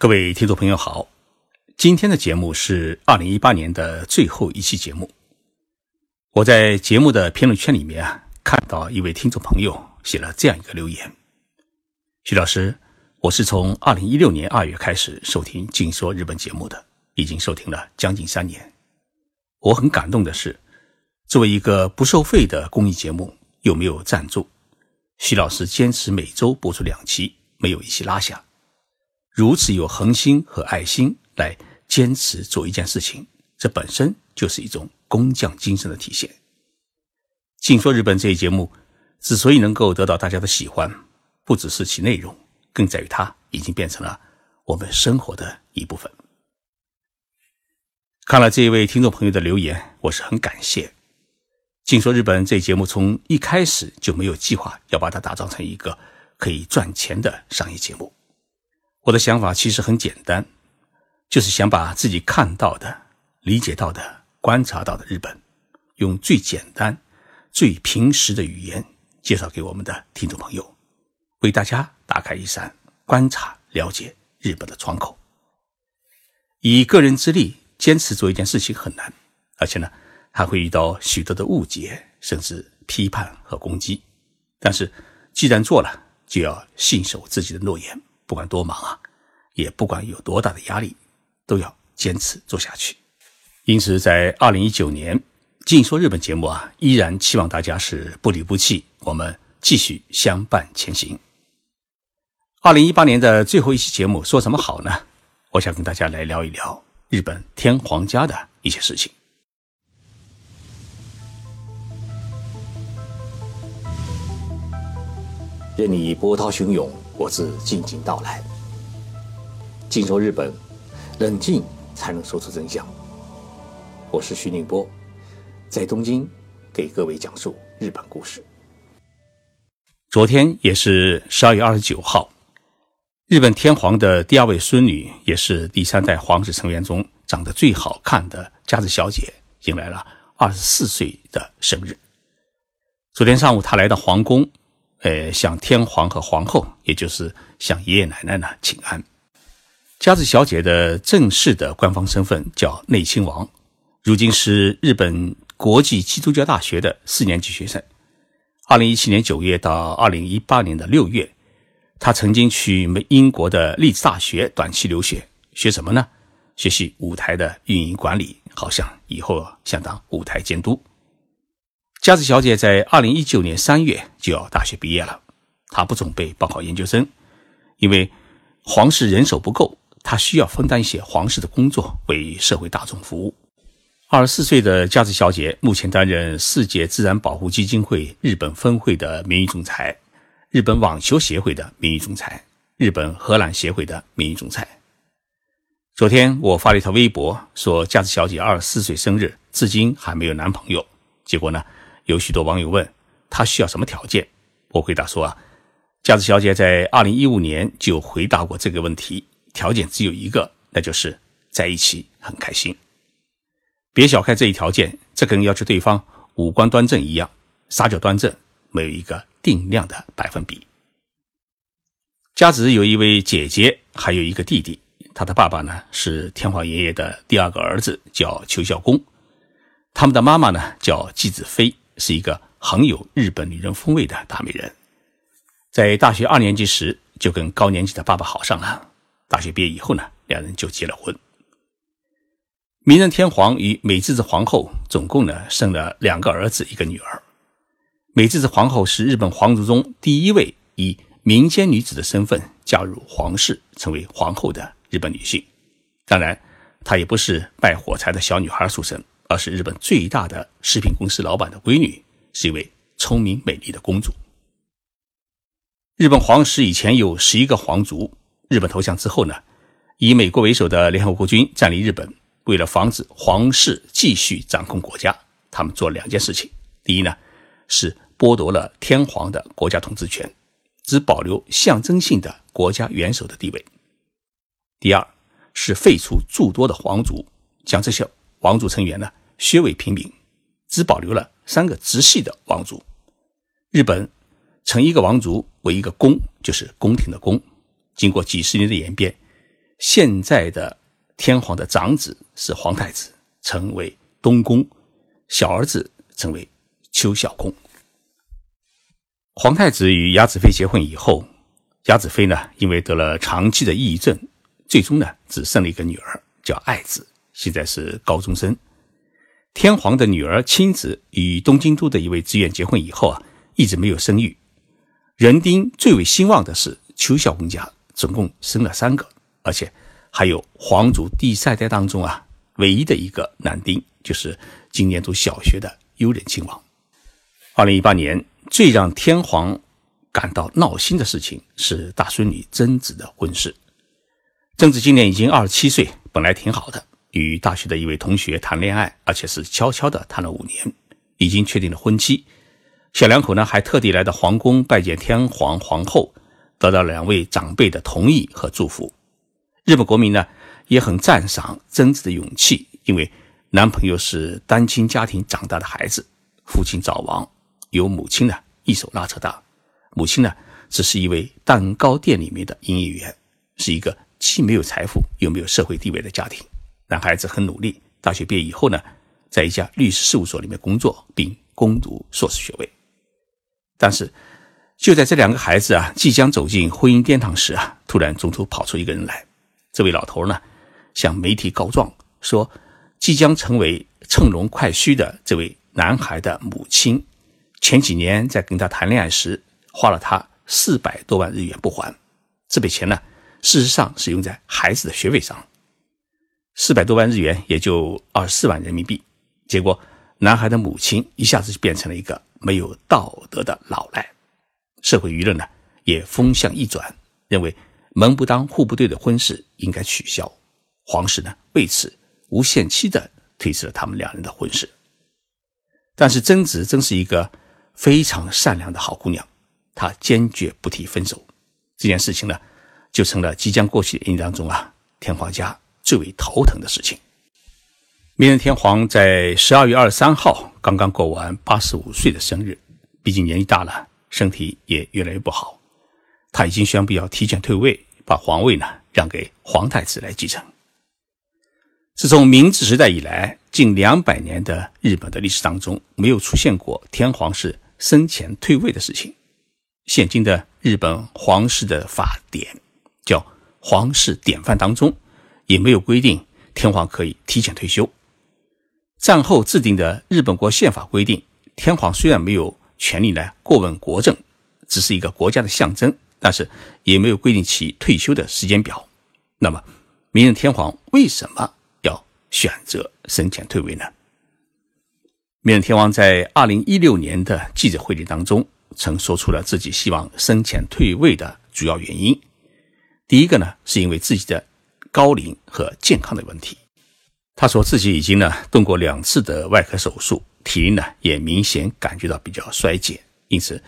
各位听众朋友好，今天的节目是二零一八年的最后一期节目。我在节目的评论圈里面啊，看到一位听众朋友写了这样一个留言：徐老师，我是从二零一六年二月开始收听《静说日本》节目的，已经收听了将近三年。我很感动的是，作为一个不收费的公益节目，又没有赞助，徐老师坚持每周播出两期，没有一期落下。如此有恒心和爱心来坚持做一件事情，这本身就是一种工匠精神的体现。静说日本这一节目之所以能够得到大家的喜欢，不只是其内容，更在于它已经变成了我们生活的一部分。看了这一位听众朋友的留言，我是很感谢。静说日本这一节目从一开始就没有计划要把它打造成一个可以赚钱的商业节目。我的想法其实很简单，就是想把自己看到的、理解到的、观察到的日本，用最简单、最平实的语言介绍给我们的听众朋友，为大家打开一扇观察、了解日本的窗口。以个人之力坚持做一件事情很难，而且呢，还会遇到许多的误解，甚至批判和攻击。但是，既然做了，就要信守自己的诺言。不管多忙啊，也不管有多大的压力，都要坚持做下去。因此，在二零一九年《静说日本》节目啊，依然期望大家是不离不弃，我们继续相伴前行。二零一八年的最后一期节目说什么好呢？我想跟大家来聊一聊日本天皇家的一些事情。任你波涛汹涌。我自静静到来。静说日本，冷静才能说出真相。我是徐宁波，在东京给各位讲述日本故事。昨天也是十二月二十九号，日本天皇的第二位孙女，也是第三代皇室成员中长得最好看的佳子小姐，迎来了二十四岁的生日。昨天上午，她来到皇宫。呃，向天皇和皇后，也就是向爷爷奶奶呢请安。佳子小姐的正式的官方身份叫内亲王，如今是日本国际基督教大学的四年级学生。二零一七年九月到二零一八年的六月，她曾经去美英国的利兹大学短期留学，学什么呢？学习舞台的运营管理，好像以后想当舞台监督。佳子小姐在二零一九年三月就要大学毕业了，她不准备报考研究生，因为皇室人手不够，她需要分担一些皇室的工作，为社会大众服务。二十四岁的佳子小姐目前担任世界自然保护基金会日本分会的名誉总裁，日本网球协会的名誉总裁，日本荷兰协会的名誉总裁。昨天我发了一条微博，说佳子小姐二十四岁生日，至今还没有男朋友。结果呢？有许多网友问她需要什么条件，我回答说啊，佳子小姐在二零一五年就回答过这个问题，条件只有一个，那就是在一起很开心。别小看这一条件，这跟要求对方五官端正一样，撒脚端正没有一个定量的百分比。佳子有一位姐姐，还有一个弟弟，他的爸爸呢是天皇爷爷的第二个儿子，叫邱孝公，他们的妈妈呢叫纪子妃。是一个很有日本女人风味的大美人，在大学二年级时就跟高年级的爸爸好上了。大学毕业以后呢，两人就结了婚。明仁天皇与美智子皇后总共呢生了两个儿子，一个女儿。美智子皇后是日本皇族中第一位以民间女子的身份加入皇室，成为皇后的日本女性。当然，她也不是卖火柴的小女孩出身。而是日本最大的食品公司老板的闺女，是一位聪明美丽的公主。日本皇室以前有十一个皇族，日本投降之后呢，以美国为首的联合国军占领日本，为了防止皇室继续掌控国家，他们做两件事情：第一呢，是剥夺了天皇的国家统治权，只保留象征性的国家元首的地位；第二是废除诸多的皇族，将这些皇族成员呢。削为平民，只保留了三个直系的王族。日本成一个王族为一个宫，就是宫廷的宫。经过几十年的演变，现在的天皇的长子是皇太子，称为东宫；小儿子称为秋孝公。皇太子与雅子妃结婚以后，雅子妃呢，因为得了长期的抑郁症，最终呢，只生了一个女儿，叫爱子，现在是高中生。天皇的女儿亲子与东京都的一位职员结婚以后啊，一直没有生育。人丁最为兴旺的是邱孝公家，总共生了三个，而且还有皇族第三代当中啊，唯一的一个男丁，就是今年读小学的悠仁亲王。二零一八年。最让天皇感到闹心的事情是大孙女贞子的婚事。贞子今年已经二十七岁，本来挺好的，与大学的一位同学谈恋爱，而且是悄悄的谈了五年，已经确定了婚期。小两口呢还特地来到皇宫拜见天皇皇后，得到两位长辈的同意和祝福。日本国民呢也很赞赏贞子的勇气，因为男朋友是单亲家庭长大的孩子，父亲早亡。由母亲呢一手拉扯大，母亲呢只是一位蛋糕店里面的营业员，是一个既没有财富又没有社会地位的家庭。男孩子很努力，大学毕业以后呢，在一家律师事务所里面工作，并攻读硕士学位。但是就在这两个孩子啊即将走进婚姻殿堂时啊，突然中途跑出一个人来。这位老头呢向媒体告状说，即将成为乘龙快婿的这位男孩的母亲。前几年在跟他谈恋爱时，花了他四百多万日元不还。这笔钱呢，事实上是用在孩子的学费上。四百多万日元也就二十四万人民币。结果，男孩的母亲一下子就变成了一个没有道德的老赖。社会舆论呢，也风向一转，认为门不当户不对的婚事应该取消。皇室呢，为此无限期的推迟了他们两人的婚事。但是贞子真是一个。非常善良的好姑娘，她坚决不提分手。这件事情呢，就成了即将过去的一年当中啊，天皇家最为头疼的事情。明仁天皇在十二月二十三号刚刚过完八十五岁的生日，毕竟年纪大了，身体也越来越不好。他已经宣布要提前退位，把皇位呢让给皇太子来继承。自从明治时代以来，近两百年的日本的历史当中，没有出现过天皇是。生前退位的事情，现今的日本皇室的法典叫《皇室典范》当中也没有规定天皇可以提前退休。战后制定的日本国宪法规定，天皇虽然没有权利来过问国政，只是一个国家的象征，但是也没有规定其退休的时间表。那么，明仁天皇为什么要选择生前退位呢？明仁天王在二零一六年的记者会里当中，曾说出了自己希望生前退位的主要原因。第一个呢，是因为自己的高龄和健康的问题。他说自己已经呢动过两次的外科手术，体力呢也明显感觉到比较衰减，因此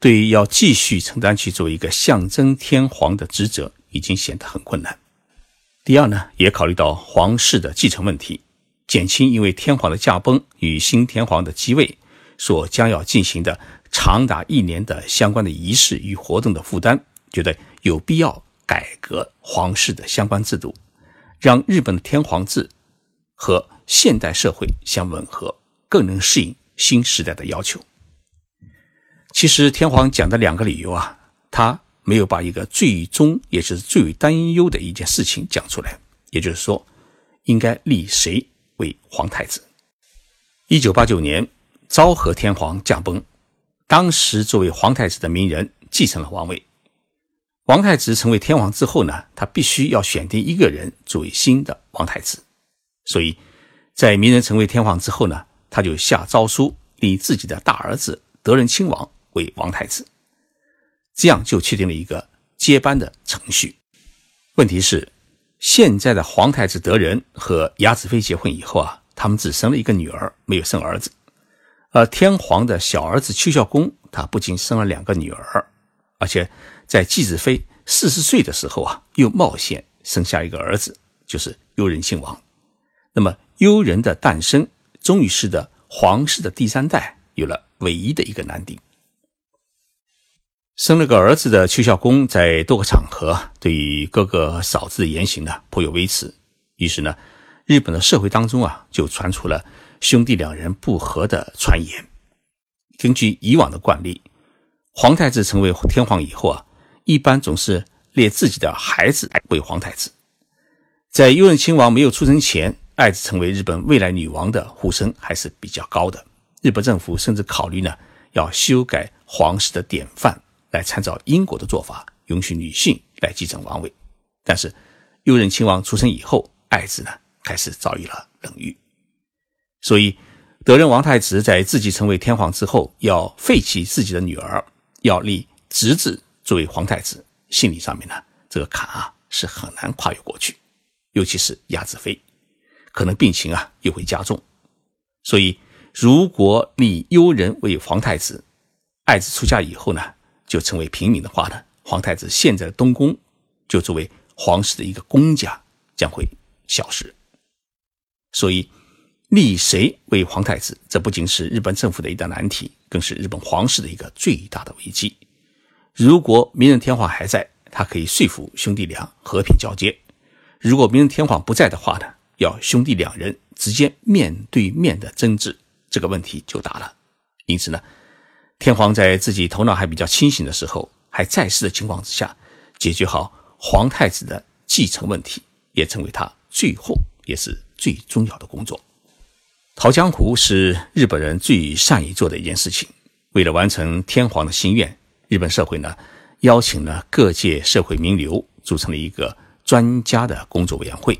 对于要继续承担起作为一个象征天皇的职责，已经显得很困难。第二呢，也考虑到皇室的继承问题。减轻因为天皇的驾崩与新天皇的继位所将要进行的长达一年的相关的仪式与活动的负担，觉得有必要改革皇室的相关制度，让日本的天皇制和现代社会相吻合，更能适应新时代的要求。其实天皇讲的两个理由啊，他没有把一个最终也是最为担忧的一件事情讲出来，也就是说，应该立谁？为皇太子。一九八九年，昭和天皇驾崩，当时作为皇太子的明仁继承了王位。王太子成为天皇之后呢，他必须要选定一个人作为新的王太子。所以，在明仁成为天皇之后呢，他就下诏书立自己的大儿子德仁亲王为王太子，这样就确定了一个接班的程序。问题是。现在的皇太子德仁和雅子妃结婚以后啊，他们只生了一个女儿，没有生儿子。而天皇的小儿子邱孝公，他不仅生了两个女儿，而且在继子妃四十岁的时候啊，又冒险生下一个儿子，就是悠仁亲王。那么悠仁的诞生，终于使得皇室的第三代有了唯一的一个男丁。生了个儿子的邱孝公，在多个场合对于哥哥嫂子的言行呢颇有微词。于是呢，日本的社会当中啊，就传出了兄弟两人不和的传言。根据以往的惯例，皇太子成为天皇以后啊，一般总是列自己的孩子为皇太子。在悠仁亲王没有出生前，爱子成为日本未来女王的呼声还是比较高的。日本政府甚至考虑呢，要修改皇室的典范。来参照英国的做法，允许女性来继承王位。但是，悠仁亲王出生以后，爱子呢开始遭遇了冷遇。所以，德仁王太子在自己成为天皇之后，要废弃自己的女儿，要立侄子作为皇太子，心理上面呢，这个坎啊是很难跨越过去。尤其是亚子妃，可能病情啊又会加重。所以，如果立悠仁为皇太子，爱子出嫁以后呢？就成为平民的话呢，皇太子现在的东宫就作为皇室的一个公家将会消失。所以立谁为皇太子，这不仅是日本政府的一大难题，更是日本皇室的一个最大的危机。如果明仁天皇还在，他可以说服兄弟俩和平交接；如果明仁天皇不在的话呢，要兄弟两人直接面对面的争执，这个问题就大了。因此呢。天皇在自己头脑还比较清醒的时候，还在世的情况之下，解决好皇太子的继承问题，也成为他最后也是最重要的工作。逃江湖是日本人最善于做的一件事情。为了完成天皇的心愿，日本社会呢邀请了各界社会名流，组成了一个专家的工作委员会，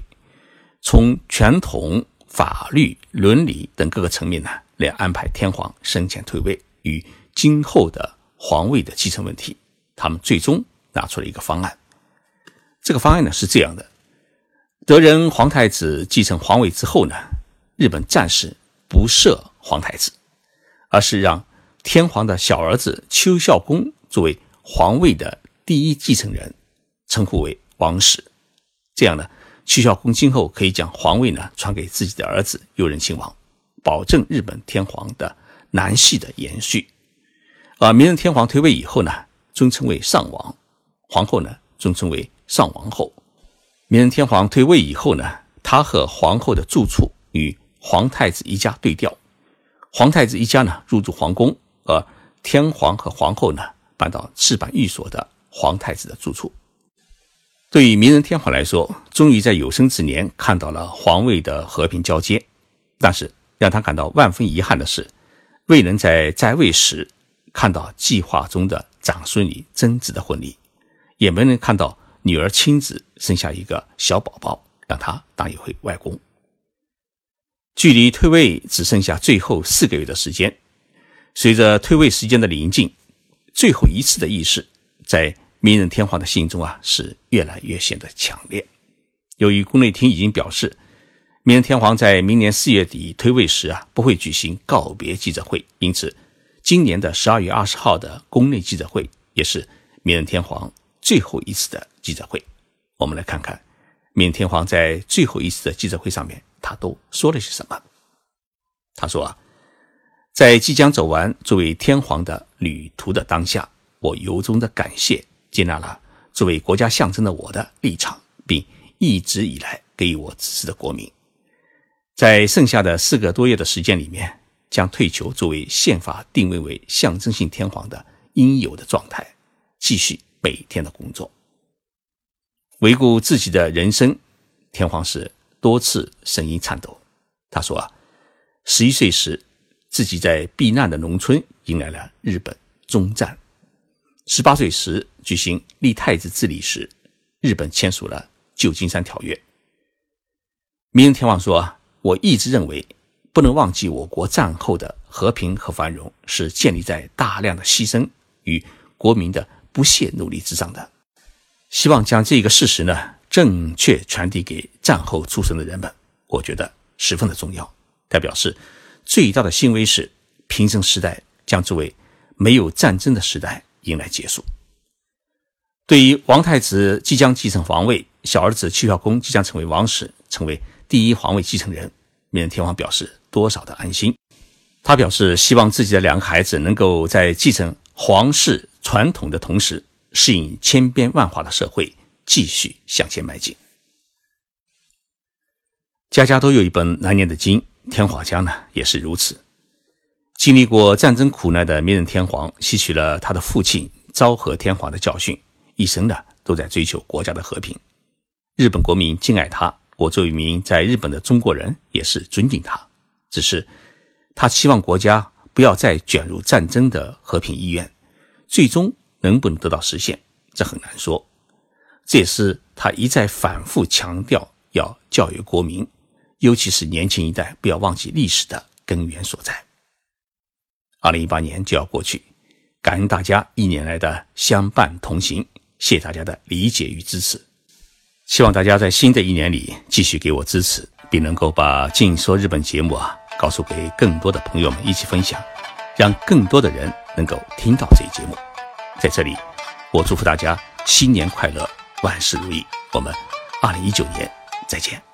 从传统、法律、伦理等各个层面呢来安排天皇生前退位与。今后的皇位的继承问题，他们最终拿出了一个方案。这个方案呢是这样的：德仁皇太子继承皇位之后呢，日本暂时不设皇太子，而是让天皇的小儿子邱孝公作为皇位的第一继承人，称呼为王室。这样呢，邱孝公今后可以将皇位呢传给自己的儿子悠仁亲王，保证日本天皇的男系的延续。而明仁天皇退位以后呢，尊称为上王，皇后呢尊称为上王后。明仁天皇退位以后呢，他和皇后的住处与皇太子一家对调，皇太子一家呢入住皇宫，而天皇和皇后呢搬到赤坂寓所的皇太子的住处。对于明仁天皇来说，终于在有生之年看到了皇位的和平交接，但是让他感到万分遗憾的是，未能在在位时。看到计划中的长孙女贞子的婚礼，也没能看到女儿亲子生下一个小宝宝，让他当一回外公。距离退位只剩下最后四个月的时间，随着退位时间的临近，最后一次的仪式在明仁天皇的心中啊是越来越显得强烈。由于宫内厅已经表示，明仁天皇在明年四月底退位时啊不会举行告别记者会，因此。今年的十二月二十号的宫内记者会，也是明仁天皇最后一次的记者会。我们来看看明仁天皇在最后一次的记者会上面，他都说了些什么。他说啊，在即将走完作为天皇的旅途的当下，我由衷的感谢接纳了作为国家象征的我的立场，并一直以来给予我支持的国民。在剩下的四个多月的时间里面。将退休作为宪法定位为象征性天皇的应有的状态，继续每天的工作。回顾自己的人生，天皇是多次声音颤抖。他说啊，十一岁时自己在避难的农村迎来了日本终战；十八岁时举行立太子治理时，日本签署了旧金山条约。明仁天皇说，我一直认为。不能忘记，我国战后的和平和繁荣是建立在大量的牺牲与国民的不懈努力之上的。希望将这个事实呢正确传递给战后出生的人们，我觉得十分的重要。他表示，最大的欣慰是，平成时代将作为没有战争的时代迎来结束。对于王太子即将继承皇位，小儿子戚孝公即将成为王室，成为第一皇位继承人，明仁天皇表示。多少的安心，他表示希望自己的两个孩子能够在继承皇室传统的同时适应千变万化的社会，继续向前迈进。家家都有一本难念的经，天华家呢也是如此。经历过战争苦难的明仁天皇，吸取了他的父亲昭和天皇的教训，一生呢都在追求国家的和平。日本国民敬爱他，我作为一名在日本的中国人也是尊敬他。只是他期望国家不要再卷入战争的和平意愿，最终能不能得到实现，这很难说。这也是他一再反复强调要教育国民，尤其是年轻一代不要忘记历史的根源所在。二零一八年就要过去，感恩大家一年来的相伴同行，谢谢大家的理解与支持。希望大家在新的一年里继续给我支持，并能够把《静说日本》节目啊告诉给更多的朋友们一起分享，让更多的人能够听到这一节目。在这里，我祝福大家新年快乐，万事如意。我们二零一九年再见。